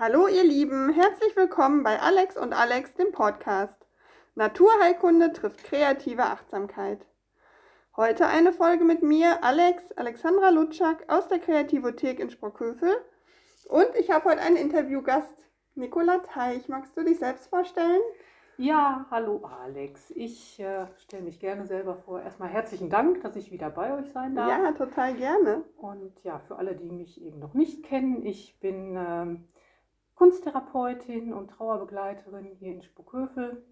Hallo ihr Lieben, herzlich willkommen bei Alex und Alex, dem Podcast. Naturheilkunde trifft kreative Achtsamkeit. Heute eine Folge mit mir, Alex, Alexandra Lutschak aus der Kreativothek in Sprockhövel. Und ich habe heute einen Interviewgast, Nicola Teich. Magst du dich selbst vorstellen? Ja, hallo Alex. Ich äh, stelle mich gerne selber vor. Erstmal herzlichen Dank, dass ich wieder bei euch sein darf. Ja, total gerne. Und ja, für alle, die mich eben noch nicht kennen, ich bin ähm, Kunsttherapeutin und Trauerbegleiterin hier in Spuckhövel.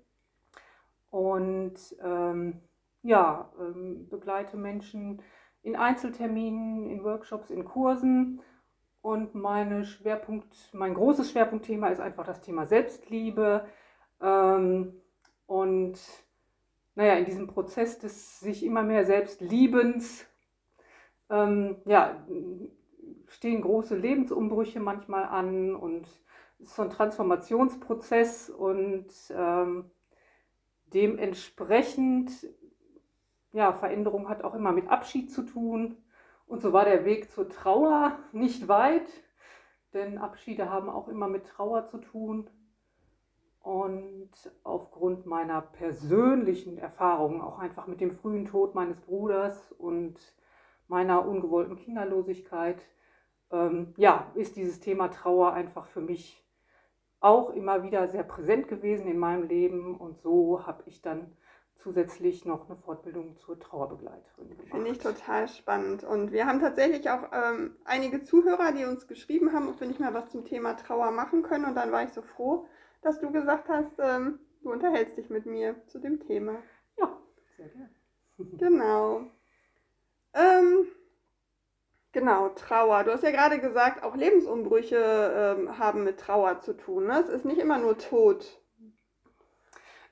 Und ähm, ja, ähm, begleite Menschen in Einzelterminen, in Workshops, in Kursen. Und meine Schwerpunkt, mein großes Schwerpunktthema ist einfach das Thema Selbstliebe ähm, und naja, in diesem Prozess des sich immer mehr Selbstliebens, ähm, ja, stehen große Lebensumbrüche manchmal an und ist so ein Transformationsprozess und ähm, dementsprechend, ja, Veränderung hat auch immer mit Abschied zu tun. Und so war der Weg zur Trauer nicht weit, denn Abschiede haben auch immer mit Trauer zu tun. Und aufgrund meiner persönlichen Erfahrungen, auch einfach mit dem frühen Tod meines Bruders und meiner ungewollten Kinderlosigkeit, ähm, ja, ist dieses Thema Trauer einfach für mich auch immer wieder sehr präsent gewesen in meinem Leben. Und so habe ich dann zusätzlich noch eine Fortbildung zur Trauerbegleiterin gemacht. Finde ich total spannend. Und wir haben tatsächlich auch ähm, einige Zuhörer, die uns geschrieben haben, ob wir nicht mal was zum Thema Trauer machen können. Und dann war ich so froh, dass du gesagt hast, ähm, du unterhältst dich mit mir zu dem Thema. Ja, sehr gerne. Genau. Ähm, genau, Trauer. Du hast ja gerade gesagt, auch Lebensumbrüche ähm, haben mit Trauer zu tun. Ne? Es ist nicht immer nur Tod.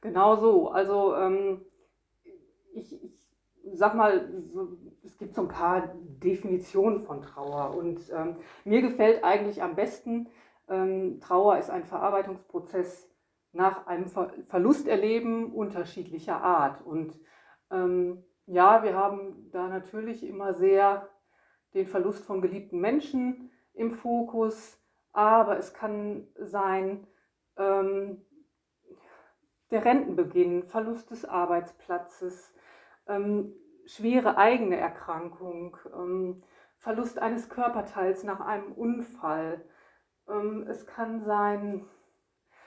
Genau so. Also ähm, ich, ich sag mal, so, es gibt so ein paar Definitionen von Trauer. Und ähm, mir gefällt eigentlich am besten, ähm, Trauer ist ein Verarbeitungsprozess nach einem Ver Verlusterleben unterschiedlicher Art. Und ähm, ja, wir haben da natürlich immer sehr den Verlust von geliebten Menschen im Fokus, aber es kann sein, ähm, der Rentenbeginn, Verlust des Arbeitsplatzes, ähm, schwere eigene Erkrankung, ähm, Verlust eines Körperteils nach einem Unfall, ähm, es kann sein,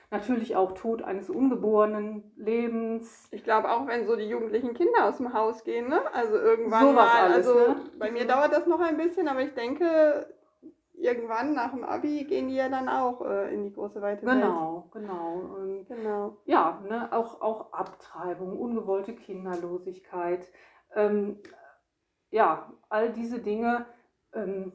natürlich auch Tod eines ungeborenen Lebens. Ich glaube auch, wenn so die jugendlichen Kinder aus dem Haus gehen, ne? Also irgendwann so mal. Alles, also ne? bei mir dauert das noch ein bisschen, aber ich denke, irgendwann nach dem Abi gehen die ja dann auch äh, in die große weite Welt. Genau, genau. Und Genau. ja, ne, auch, auch Abtreibung, ungewollte Kinderlosigkeit. Ähm, ja, all diese Dinge ähm,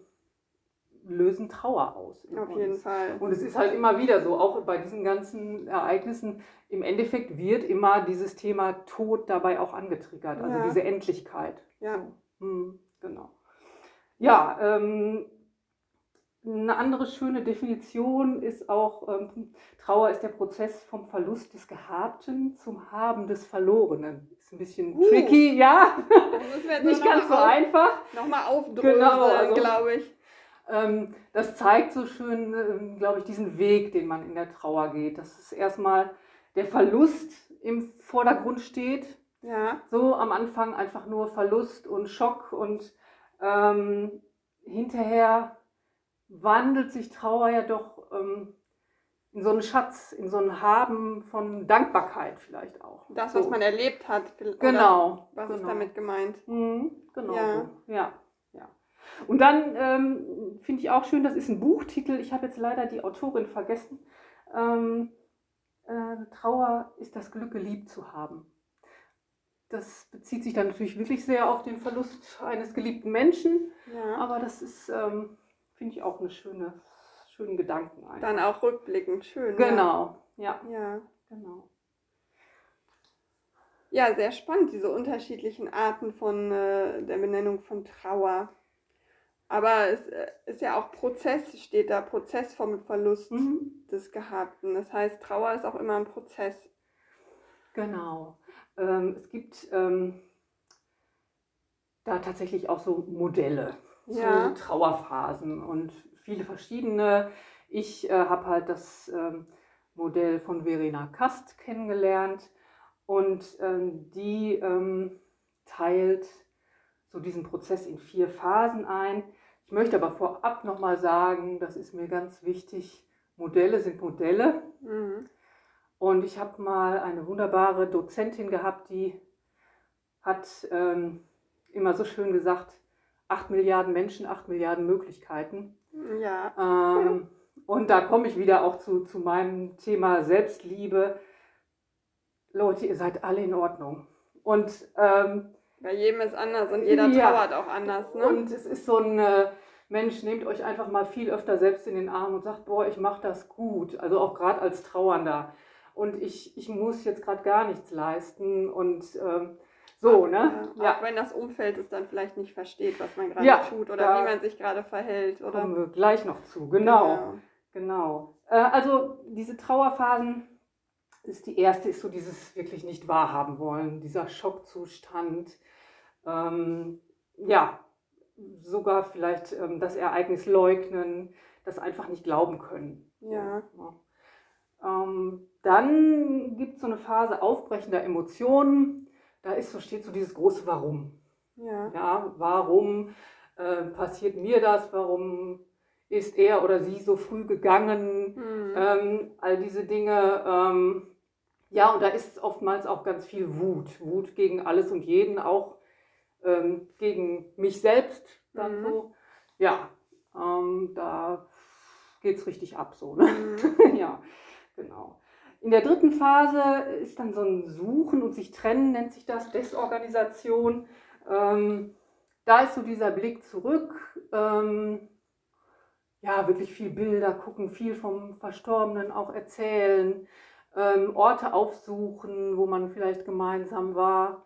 lösen Trauer aus. Auf uns. jeden Fall. Und es ist halt immer wieder so, auch bei diesen ganzen Ereignissen, im Endeffekt wird immer dieses Thema Tod dabei auch angetriggert, also Ja. diese Endlichkeit. Ja. Hm, genau. Ja, ähm, eine andere schöne Definition ist auch, ähm, Trauer ist der Prozess vom Verlust des Gehabten zum Haben des Verlorenen. Ist ein bisschen Uh. tricky, ja, Das jetzt nicht ganz so auf, einfach. Nochmal aufdröseln, Genau, also- glaube ich. Ähm, das zeigt so schön, ähm, glaube ich, diesen Weg, den man in der Trauer geht. Dass es erstmal der Verlust im Vordergrund steht. Ja. So am Anfang einfach nur Verlust und Schock und ähm, hinterher wandelt sich Trauer ja doch ähm, in so einen Schatz, in so ein Haben von Dankbarkeit vielleicht auch. Das, was so. man erlebt hat. Genau. Was genau. ist damit gemeint? Mhm, genau Ja. so. Ja. Und dann ähm, finde ich auch schön, das ist ein Buchtitel. Ich habe jetzt leider die Autorin vergessen. Ähm, äh, Trauer ist das Glück, geliebt zu haben. Das bezieht sich dann natürlich wirklich sehr auf den Verlust eines geliebten Menschen, Ja. aber das ist, ähm, finde ich, auch eine schöne, schönen Gedanken. einfach. Dann auch rückblickend. Schön. Genau, ja, Ja. ja. genau. Ja, sehr spannend, diese unterschiedlichen Arten von äh, der Benennung von Trauer. Aber es äh, ist ja auch Prozess, steht da, Prozess vom Verlust Mhm. des Gehabten. Das heißt, Trauer ist auch immer ein Prozess. Genau. Ähm, es gibt ähm, da tatsächlich auch so Modelle Ja. zu Trauerphasen und viele verschiedene. Ich äh, habe halt das ähm, Modell von Verena Kast kennengelernt und ähm, die ähm, teilt so diesen Prozess in vier Phasen ein. Ich möchte aber vorab nochmal sagen, das ist mir ganz wichtig, Modelle sind Modelle. Mhm. Und ich habe mal eine wunderbare Dozentin gehabt, die hat ähm, immer so schön gesagt, acht Milliarden Menschen, acht Milliarden Möglichkeiten. Ja. Ähm, und da komme ich wieder auch zu, zu meinem Thema Selbstliebe. Leute, ihr seid alle in Ordnung. Und ähm, bei jedem ist anders und jeder ja, trauert auch anders. Ne? Und es ist so ein äh, Mensch, nehmt euch einfach mal viel öfter selbst in den Arm und sagt, boah, ich mache das gut. Also auch gerade als Trauernder. Und ich, ich muss jetzt gerade gar nichts leisten. Und ähm, so, ne? Ja, ja. Auch wenn das Umfeld es dann vielleicht nicht versteht, was man gerade ja, tut oder wie man sich gerade verhält. Oder? Kommen wir gleich noch zu, genau. Genau. genau. Äh, also diese Trauerphasen ist die erste, ist so dieses wirklich nicht wahrhaben wollen, dieser Schockzustand. Ähm, ja, sogar vielleicht ähm, das Ereignis leugnen, das einfach nicht glauben können. Ja. ja. Ähm, dann gibt es so eine Phase aufbrechender Emotionen da ist so, steht so dieses große Warum. Ja. ja warum äh, passiert mir das? Warum ist er oder sie so früh gegangen? Mhm. Ähm, all diese Dinge. Ähm, ja, und da ist oftmals auch ganz viel Wut. Wut gegen alles und jeden, auch ähm, gegen mich selbst. Dann mhm. so. Ja, ähm, da geht es richtig ab so. Ne? Mhm. ja, genau. In der dritten Phase ist dann so ein Suchen und sich trennen, nennt sich das, Desorganisation. Ähm, da ist so dieser Blick zurück. Ähm, ja, wirklich viel Bilder gucken, viel vom Verstorbenen auch erzählen, ähm, Orte aufsuchen, wo man vielleicht gemeinsam war.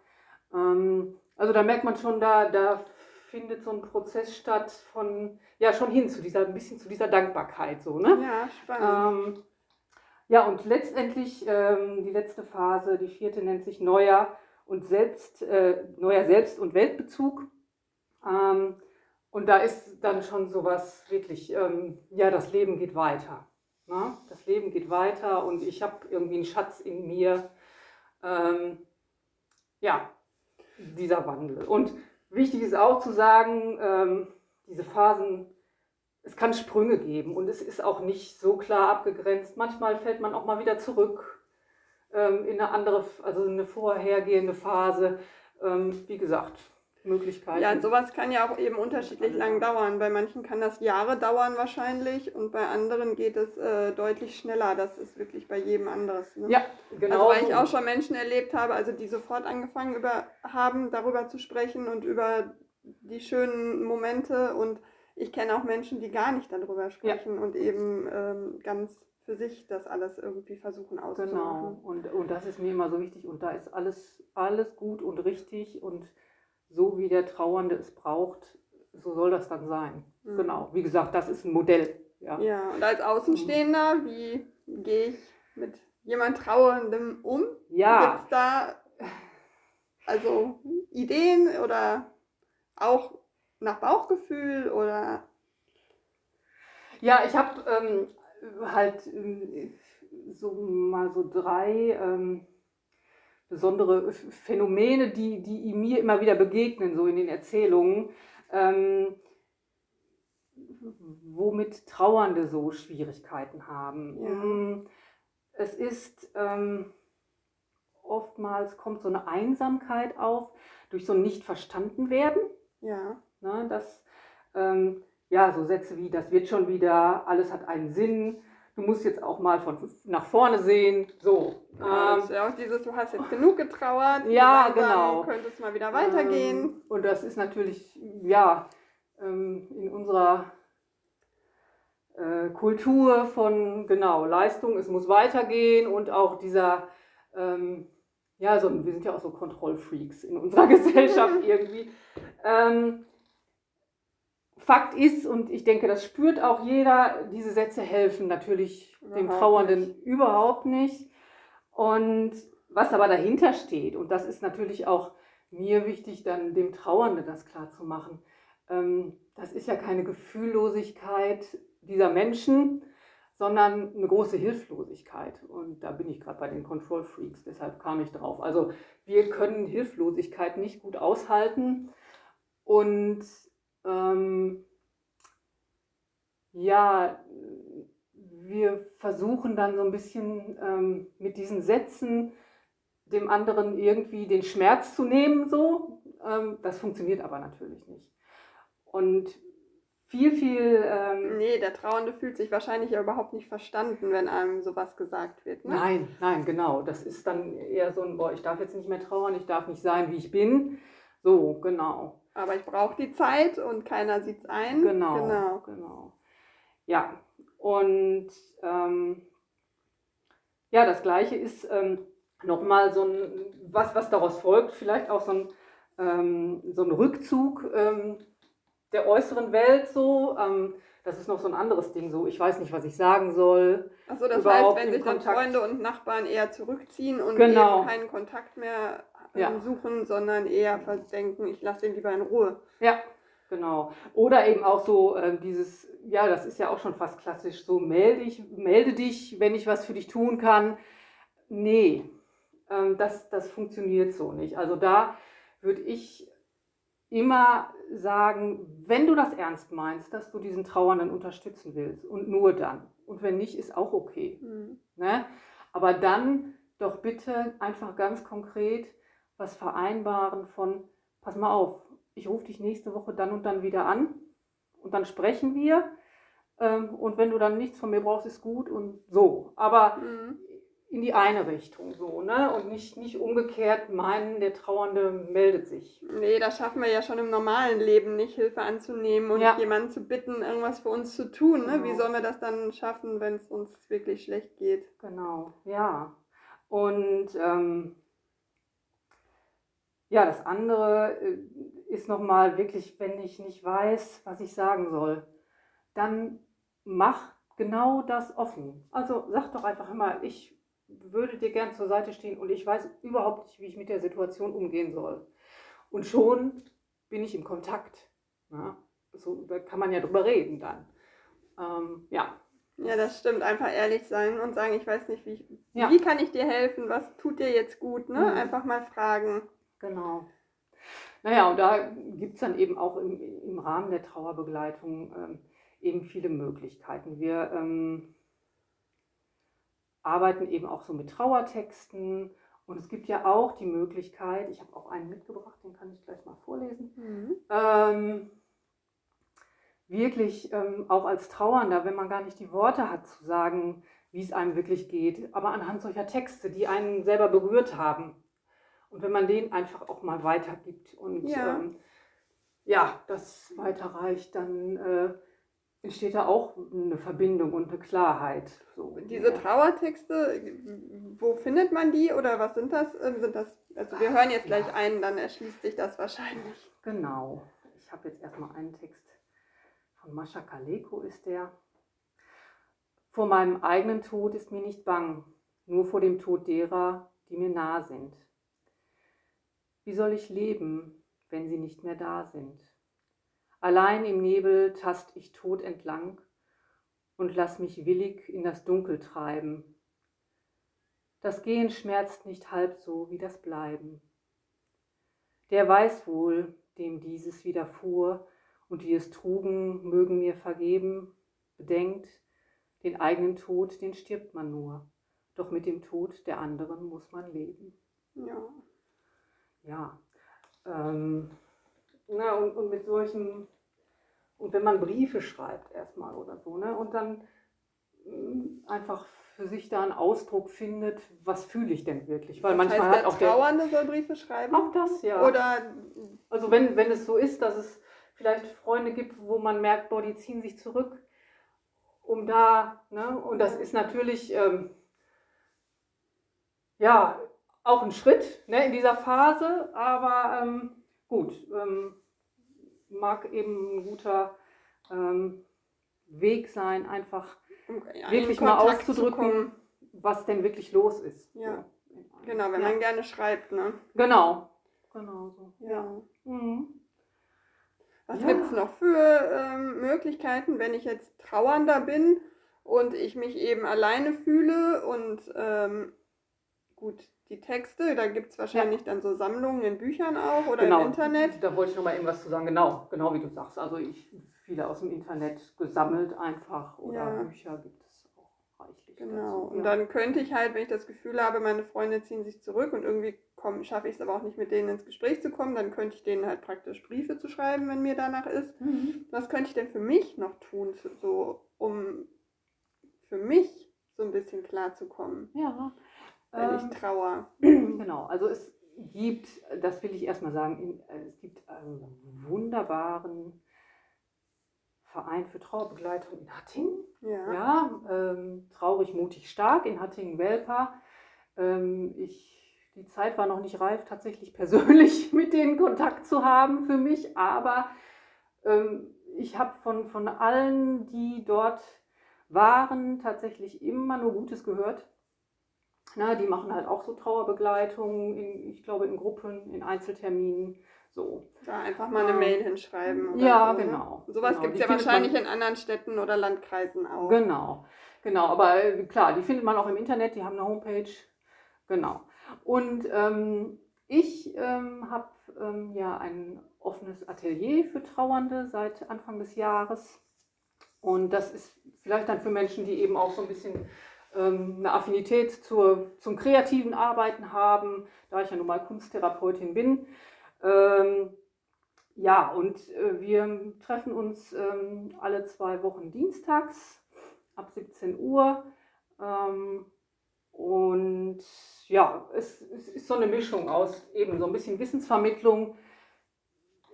Ähm, also da merkt man schon, da, da findet so ein Prozess statt von, ja, schon hin zu dieser, ein bisschen zu dieser Dankbarkeit, so, ne? Ja, spannend. Ähm, ja, und letztendlich ähm, die letzte Phase, die vierte, nennt sich neuer und Selbst, äh, neuer Selbst- und Weltbezug. Ähm, und da ist dann schon sowas wirklich, ähm, ja, das Leben geht weiter. Ne? Das Leben geht weiter und ich habe irgendwie einen Schatz in mir. Ähm, ja, dieser Wandel. Und wichtig ist auch zu sagen, ähm, diese Phasen es kann Sprünge geben und es ist auch nicht so klar abgegrenzt. Manchmal fällt man auch mal wieder zurück ähm, in eine andere, also eine vorhergehende Phase. Ähm, wie gesagt, Möglichkeiten. Ja, sowas kann ja auch eben unterschiedlich lang dauern. Bei manchen kann das Jahre dauern wahrscheinlich und bei anderen geht es äh, deutlich schneller. Das ist wirklich bei jedem anderes. Ne? Ja, genau. Also weil ich auch schon Menschen erlebt habe, also die sofort angefangen über, haben, darüber zu sprechen und über die schönen Momente und ich kenne auch Menschen, die gar nicht darüber sprechen ja. und eben ähm, ganz für sich das alles irgendwie versuchen auszumachen. Genau, und, und das ist mir immer so wichtig und da ist alles, alles gut und richtig und so wie der Trauernde es braucht, so soll das dann sein. Mhm. Genau, wie gesagt, das ist ein Modell. Ja, ja und als Außenstehender, wie gehe ich mit jemand Trauerndem um? Ja. Gibt es da also Ideen oder auch nach Bauchgefühl oder? Ja, ich habe ähm, halt ähm, so mal so drei ähm, besondere Phänomene, die, die mir immer wieder begegnen, so in den Erzählungen, ähm, womit Trauernde so Schwierigkeiten haben. Ja. Mm, es ist ähm, oftmals kommt so eine Einsamkeit auf durch so ein Nicht-Verstanden-Werden. Ja. Ne? Das, ähm, ja, so Sätze wie, das wird schon wieder, alles hat einen Sinn, du musst jetzt auch mal von nach vorne sehen. So. Ja, ähm, ja auch dieses, du hast jetzt genug getrauert. Ja, genau. Könnte es mal wieder weitergehen. Ähm, und das ist natürlich, ja, ähm, in unserer äh, Kultur von, genau, Leistung, es muss weitergehen und auch dieser, ähm, ja, so, wir sind ja auch so Kontrollfreaks in unserer Gesellschaft irgendwie. Fakt ist, und ich denke, das spürt auch jeder, diese Sätze helfen natürlich überhaupt dem Trauernden nicht. überhaupt nicht. Und was aber dahinter steht, und das ist natürlich auch mir wichtig, dann dem Trauernden das klar zu machen, ähm, das ist ja keine Gefühllosigkeit dieser Menschen, sondern eine große Hilflosigkeit. Und da bin ich gerade bei den Control Freaks, deshalb kam ich drauf. Also wir können Hilflosigkeit nicht gut aushalten und ähm, ja, wir versuchen dann so ein bisschen ähm, mit diesen Sätzen dem anderen irgendwie den Schmerz zu nehmen, so. Ähm, das funktioniert aber natürlich nicht. Und viel, viel. Ähm, nee, der Trauernde fühlt sich wahrscheinlich ja überhaupt nicht verstanden, wenn einem sowas gesagt wird. Ne? Nein, nein, genau. Das ist dann eher so ein, boah, ich darf jetzt nicht mehr trauern, ich darf nicht sein, wie ich bin. So, genau. Aber ich brauche die Zeit und keiner sieht es ein. Genau, genau. genau. Ja, und ähm, ja, das Gleiche ist ähm, nochmal so ein, was, was daraus folgt, vielleicht auch so ein, ähm, so ein Rückzug ähm, der äußeren Welt so. Ähm, das ist noch so ein anderes Ding so. Ich weiß nicht, was ich sagen soll. Achso, das heißt, wenn sich dann Freunde und Nachbarn eher zurückziehen und genau. eben keinen Kontakt mehr ja. suchen, sondern eher denken, ich lasse ihn lieber in Ruhe. Ja, genau. Oder eben auch so äh, dieses, ja, das ist ja auch schon fast klassisch, so melde, ich, melde dich, wenn ich was für dich tun kann. Nee, ähm, das, das funktioniert so nicht. Also da würde ich immer sagen, wenn du das ernst meinst, dass du diesen Trauernden unterstützen willst und nur dann. Und wenn nicht, ist auch okay. Mhm. Ne? Aber dann doch bitte einfach ganz konkret was vereinbaren von, pass mal auf, ich rufe dich nächste Woche dann und dann wieder an und dann sprechen wir. Ähm, und wenn du dann nichts von mir brauchst, ist gut und so. Aber mhm in die eine Richtung so, ne? Und nicht, nicht umgekehrt meinen, der Trauernde meldet sich. Nee, das schaffen wir ja schon im normalen Leben nicht, Hilfe anzunehmen und ja. jemanden zu bitten, irgendwas für uns zu tun. Ne? Genau. Wie sollen wir das dann schaffen, wenn es uns wirklich schlecht geht? Genau, ja. Und ähm, ja, das andere äh, ist nochmal wirklich, wenn ich nicht weiß, was ich sagen soll, dann mach genau das offen. Also sag doch einfach immer, ich würde dir gern zur Seite stehen und ich weiß überhaupt nicht, wie ich mit der Situation umgehen soll. Und schon bin ich im Kontakt. Ja? So, da kann man ja drüber reden dann. Ähm, ja. Ja, das stimmt. Einfach ehrlich sein und sagen, ich weiß nicht, wie, ich, ja. wie kann ich dir helfen, was tut dir jetzt gut, ne? Mhm. Einfach mal fragen. Genau. Naja, und da gibt es dann eben auch im, im Rahmen der Trauerbegleitung ähm, eben viele Möglichkeiten. Wir ähm, arbeiten eben auch so mit Trauertexten. Und es gibt ja auch die Möglichkeit, ich habe auch einen mitgebracht, den kann ich gleich mal vorlesen, mhm. ähm, wirklich ähm, auch als Trauernder, wenn man gar nicht die Worte hat, zu sagen, wie es einem wirklich geht, aber anhand solcher Texte, die einen selber berührt haben. Und wenn man den einfach auch mal weitergibt und ja, ähm, ja das weiterreicht, dann äh, entsteht da auch eine Verbindung und eine Klarheit. So Diese Trauertexte, wo findet man die oder was sind das? Ähm, sind das also wir hören jetzt gleich ja. einen, dann erschließt sich das wahrscheinlich. Genau. Ich habe jetzt erstmal einen Text von Mascha Kaleko ist der. Vor meinem eigenen Tod ist mir nicht bang, nur vor dem Tod derer, die mir nah sind. Wie soll ich leben, wenn sie nicht mehr da sind? Allein im Nebel tast ich tot entlang und lass mich willig in das Dunkel treiben. Das Gehen schmerzt nicht halb so wie das Bleiben. Der weiß wohl, dem dieses widerfuhr, und die es trugen, mögen mir vergeben, bedenkt, den eigenen Tod, den stirbt man nur, doch mit dem Tod der anderen muss man leben. Ja. Ja. Ähm, na, und, und mit solchen und wenn man Briefe schreibt erstmal oder so, ne? Und dann mm, einfach für sich da einen Ausdruck findet, was fühle ich denn wirklich? Weil das manchmal heißt, hat auch der Trauernde soll Briefe schreiben. Auch das, ja. Oder also wenn, wenn es so ist, dass es vielleicht Freunde gibt, wo man merkt, boah, die ziehen sich zurück, um da, ne? Und das ist natürlich ähm, ja auch ein Schritt ne, in dieser Phase, aber ähm, gut. Ähm, mag eben ein guter ähm, Weg sein, einfach ja, wirklich mal auszudrücken, was denn wirklich los ist. Ja. So. Genau, wenn ja. man gerne schreibt, ne? Genau. Genau so. Ja. Mhm. Was ja. gibt es noch für ähm, Möglichkeiten, wenn ich jetzt Trauernder bin und ich mich eben alleine fühle und ähm, gut, die Texte, da gibt es wahrscheinlich ja. dann so Sammlungen in Büchern auch oder genau. im Internet. Da wollte ich noch mal eben was zu sagen. Genau, genau wie du sagst. Also ich viele aus dem Internet gesammelt einfach oder ja. Bücher gibt es auch reichlich. Genau. Dazu. Und dann könnte ich halt, wenn ich das Gefühl habe, meine Freunde ziehen sich zurück und irgendwie schaffe ich es aber auch nicht mit denen ins Gespräch zu kommen, dann könnte ich denen halt praktisch Briefe zu schreiben, wenn mir danach ist. Mhm. Was könnte ich denn für mich noch tun, so um für mich so ein bisschen klarzukommen? Ja. Wenn ähm, ich trauer. Genau, also es gibt, das will ich erstmal sagen, äh, es gibt einen wunderbaren Verein für Trauerbegleitung in Hattingen. Ja. ja ähm, traurig, mutig, stark in Hattingen-Welpa. Ähm, die Zeit war noch nicht reif, tatsächlich persönlich mit denen Kontakt zu haben für mich, aber ähm, ich habe von, von allen, die dort waren, tatsächlich immer nur Gutes gehört. Na, die machen halt auch so Trauerbegleitungen, in, ich glaube in Gruppen, in Einzelterminen. So. Da einfach mal eine ähm, Mail hinschreiben. ja, so, ne? genau. Ne? Sowas genau. gibt es ja wahrscheinlich in anderen Städten oder Landkreisen auch. Genau, genau. Aber äh, klar, die findet man auch im Internet, die haben eine Homepage. Genau. Und ähm, ich ähm, habe ähm, ja ein offenes Atelier für Trauernde seit Anfang des Jahres. Und das ist vielleicht dann für Menschen, die eben auch so ein bisschen eine Affinität zur, zum kreativen Arbeiten haben, da ich ja nun mal Kunsttherapeutin bin. Ähm, ja, und äh, wir treffen uns ähm, alle zwei Wochen dienstags ab 17 Uhr. Ähm, und ja, es, es, ist so eine Mischung aus eben so ein bisschen Wissensvermittlung,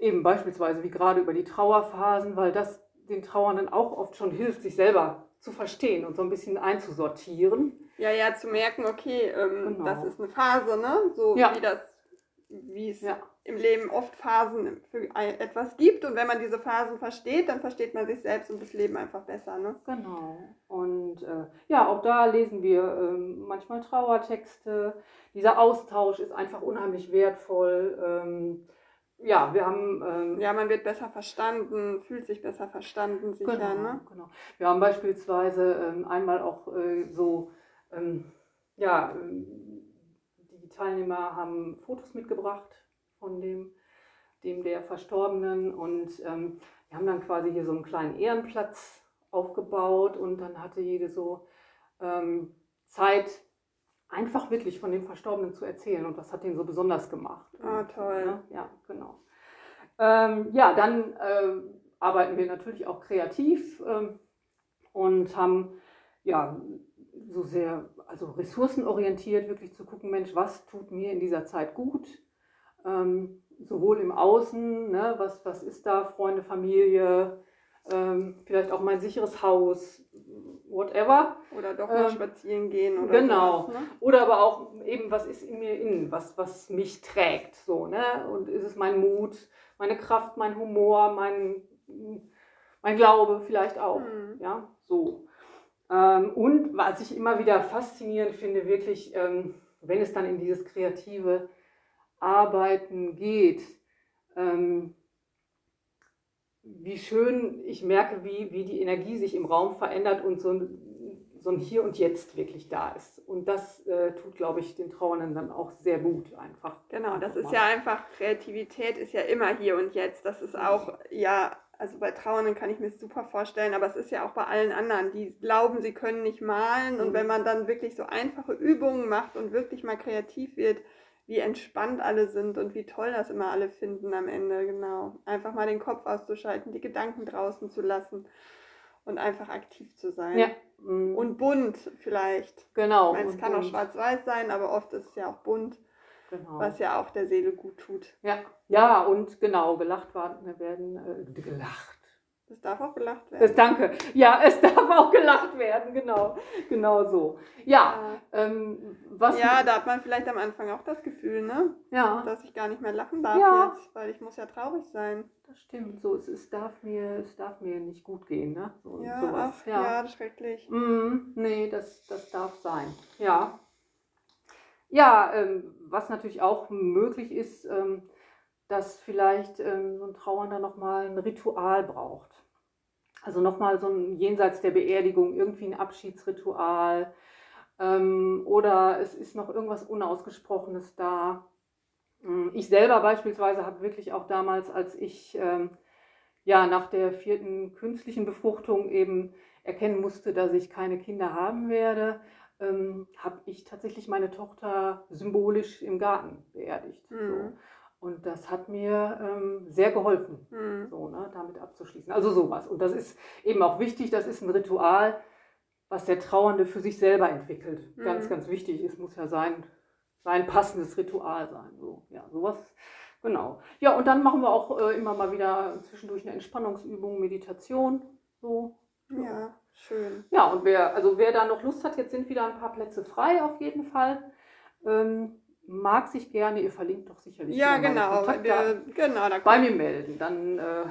eben beispielsweise wie gerade über die Trauerphasen, weil das den Trauernden auch oft schon hilft, sich selber zu verstehen und so ein bisschen einzusortieren. Ja, ja, zu merken, okay, ähm, genau. das ist eine Phase, ne? So ja. wie das, wie es ja. im Leben oft Phasen für etwas gibt. Und wenn man diese Phasen versteht, dann versteht man sich selbst und das Leben einfach besser, ne? Genau. Und äh, ja, auch da lesen wir ähm, manchmal Trauertexte. Dieser Austausch ist einfach unheimlich wertvoll. Ähm, ja, wir haben. Ähm, ja, man wird besser verstanden, fühlt sich besser verstanden, sicher. Genau, ne? genau. Wir haben beispielsweise ähm, einmal auch äh, so, ähm, ja, ähm, die Teilnehmer haben Fotos mitgebracht von dem, dem der Verstorbenen und ähm, wir haben dann quasi hier so einen kleinen Ehrenplatz aufgebaut und dann hatte jede so ähm, Zeit, einfach wirklich von dem Verstorbenen zu erzählen. Und das hat ihn so besonders gemacht. Ah, toll. Ja, ja genau. Ähm, ja, dann äh, arbeiten wir natürlich auch kreativ ähm, und haben ja so sehr, also ressourcenorientiert wirklich zu gucken, Mensch, was tut mir in dieser Zeit gut? Ähm, sowohl im Außen, ne, was, was ist da, Freunde, Familie, ähm, vielleicht auch mein sicheres Haus, whatever. Oder doch mal ähm, spazieren gehen oder Genau. Sowas, ne? Oder aber auch eben, was ist in mir innen, was, was mich trägt. So, ne? Und ist es mein Mut, meine Kraft, mein Humor, mein, mein Glaube vielleicht auch. Mhm. Ja, so. Ähm, und was ich immer wieder faszinierend finde, wirklich, ähm, wenn es dann in dieses kreative Arbeiten geht, ähm, wie schön ich merke, wie, wie die Energie sich im Raum verändert und so ein, so ein Hier und Jetzt wirklich da ist. Und das äh, tut, glaube ich, den Trauernden dann auch sehr gut einfach. Genau, das ist ja einfach, Kreativität ist ja immer hier und jetzt. Das ist auch, ja, also bei Trauernden kann ich mir super vorstellen, aber es ist ja auch bei allen anderen, die glauben, sie können nicht malen. Und mhm. wenn man dann wirklich so einfache Übungen macht und wirklich mal kreativ wird, wie entspannt alle sind und wie toll das immer alle finden am Ende, genau. Einfach mal den Kopf auszuschalten, die Gedanken draußen zu lassen und einfach aktiv zu sein. Ja. Mhm. Und bunt vielleicht. Genau. Ich meine, es kann bunt. auch schwarz-weiß sein, aber oft ist es ja auch bunt. Genau. Was ja auch der Seele gut tut. Ja, ja und genau, gelacht werden, äh, gelacht es darf auch gelacht werden. Das, danke. Ja, es darf auch gelacht werden, genau. Genau so. Ja, ja. Ähm, was. Ja, da hat man vielleicht am Anfang auch das Gefühl, ne? Ja. Dass ich gar nicht mehr lachen darf ja. jetzt, weil ich muss ja traurig sein. Das stimmt. So, es, es, darf, mir, es darf mir nicht gut gehen, ne? So, ja, sowas. Ach, ja. ja, schrecklich. Mm, nee, das, das darf sein. Ja. Ja, ähm, was natürlich auch möglich ist, ähm, dass vielleicht ähm, so ein Trauernder nochmal ein Ritual braucht. Also nochmal so ein jenseits der Beerdigung, irgendwie ein Abschiedsritual ähm, oder es ist noch irgendwas Unausgesprochenes da. Hm, ich selber beispielsweise habe wirklich auch damals, als ich ähm, ja nach der vierten künstlichen Befruchtung eben erkennen musste, dass ich keine Kinder haben werde, ähm, habe ich tatsächlich meine Tochter symbolisch im Garten beerdigt. Mhm. So. Und das hat mir ähm, sehr geholfen, mhm. so, ne, damit abzuschließen. Also sowas. Und das ist eben auch wichtig, das ist ein Ritual, was der Trauernde für sich selber entwickelt. Mhm. Ganz, ganz wichtig. Es muss ja sein, sein passendes Ritual sein. So, ja, sowas. Genau. Ja, und dann machen wir auch äh, immer mal wieder zwischendurch eine Entspannungsübung, Meditation. So. Ja, schön. Ja, und wer, also wer da noch Lust hat, jetzt sind wieder ein paar Plätze frei auf jeden Fall. Ähm, mag sich gerne, ihr verlinkt doch sicherlich. Ja, genau. Wir, genau bei mir melden. Dann äh,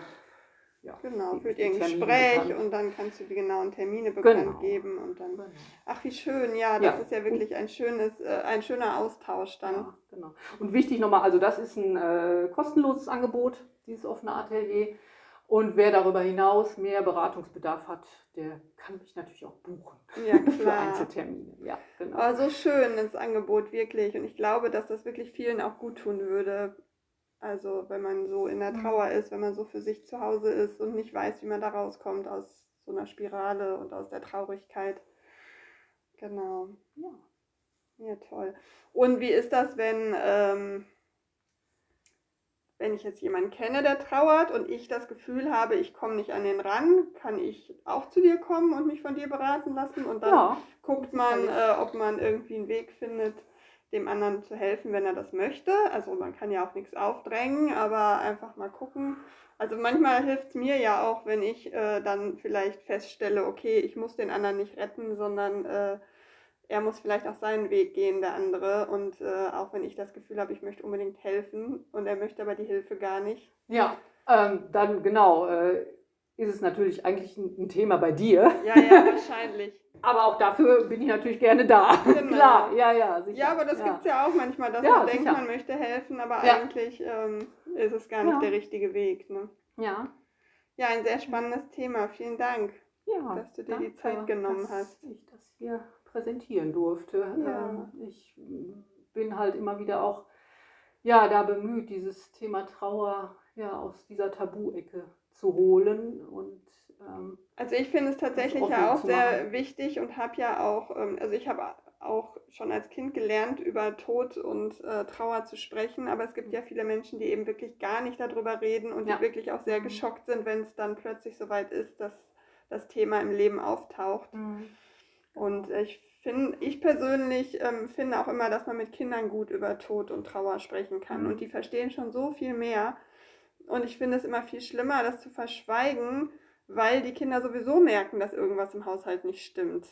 ja, genau, führt ihr ein Gespräch bekannt. und dann kannst du die genauen Termine bekannt genau. geben und dann. Genau. Ach, wie schön, ja, das ja. ist ja wirklich ein schönes, äh, ein schöner Austausch dann. Ja, genau. Und wichtig nochmal, also das ist ein äh, kostenloses Angebot, dieses offene Atelier. Und wer darüber hinaus mehr Beratungsbedarf hat, der kann mich natürlich auch buchen ja, klar. für Einzeltermine. Ja, genau. Aber so schön das Angebot wirklich. Und ich glaube, dass das wirklich vielen auch gut tun würde. Also wenn man so in der mhm. Trauer ist, wenn man so für sich zu Hause ist und nicht weiß, wie man da rauskommt aus so einer Spirale und aus der Traurigkeit. Genau. Ja. Ja, toll. Und wie ist das, wenn ähm, wenn ich jetzt jemanden kenne, der trauert und ich das Gefühl habe, ich komme nicht an den ran, kann ich auch zu dir kommen und mich von dir beraten lassen und dann ja, guckt man, äh, ob man irgendwie einen Weg findet, dem anderen zu helfen, wenn er das möchte. Also man kann ja auch nichts aufdrängen, aber einfach mal gucken. Also manchmal hilft es mir ja auch, wenn ich äh, dann vielleicht feststelle, okay, ich muss den anderen nicht retten, sondern äh, er muss vielleicht auch seinen Weg gehen, der andere. Und äh, auch wenn ich das Gefühl habe, ich möchte unbedingt helfen und er möchte aber die Hilfe gar nicht. Ja, ähm, dann genau, äh, ist es natürlich eigentlich ein, Thema bei dir. Ja, ja, wahrscheinlich. aber auch dafür bin ich natürlich gerne da. Genau. Klar, ja, ja, sicher. Ja, aber das ja. gibt es ja auch manchmal, dass ja, man denkt, man möchte helfen, aber ja. eigentlich ähm, ist es gar nicht der richtige Weg. Ne? Ja. Ja, ein sehr spannendes Thema. Vielen Dank, dass du dir die Zeit genommen hast. Ich das hier präsentieren durfte. Ja. Ähm, ich bin halt immer wieder auch ja, da bemüht, dieses Thema Trauer ja, aus dieser Tabu-Ecke zu holen. Und, ähm, also ich finde es tatsächlich ja auch sehr wichtig und habe ja auch, ähm, also ich habe auch schon als Kind gelernt, über Tod und äh, Trauer zu sprechen, aber es gibt ja viele Menschen, die eben wirklich gar nicht darüber reden und ja. die wirklich auch sehr mhm. geschockt sind, wenn es dann plötzlich soweit ist, dass das Thema im Leben auftaucht. Mhm. Und ich finde, ich persönlich ähm, finde auch immer, dass man mit Kindern gut über Tod und Trauer sprechen kann. Mhm. Und die verstehen schon so viel mehr. Und ich finde es immer viel schlimmer, das zu verschweigen, weil die Kinder sowieso merken, dass irgendwas im Haushalt nicht stimmt.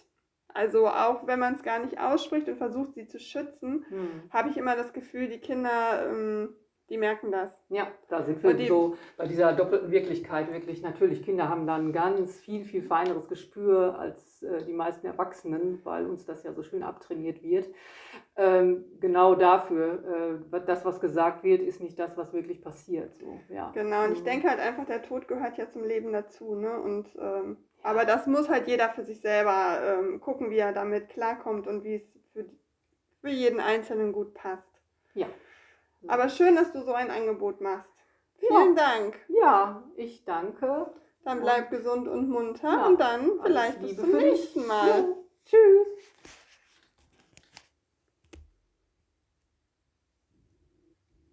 Also auch wenn man es gar nicht ausspricht und versucht, sie zu schützen, mhm. habe ich immer das Gefühl, die Kinder ähm, die merken das. Ja, da sind wir so bei dieser doppelten Wirklichkeit wirklich. Natürlich, Kinder haben dann ganz viel, viel feineres Gespür als äh, die meisten Erwachsenen, weil uns das ja so schön abtrainiert wird. Ähm, genau dafür, äh, das, was gesagt wird, ist nicht das, was wirklich passiert. So, ja. Genau, und ich mhm. denke halt einfach, der Tod gehört ja zum Leben dazu. Ne? Und, ähm, aber das muss halt jeder für sich selber ähm, gucken, wie er damit klarkommt und wie es für, für jeden Einzelnen gut passt. Ja. Aber schön, dass du so ein Angebot machst. Vielen ja. Dank. Ja, ich danke. Dann bleib und gesund und munter ja, und dann vielleicht bis zum nächsten Mal. Ja. Tschüss.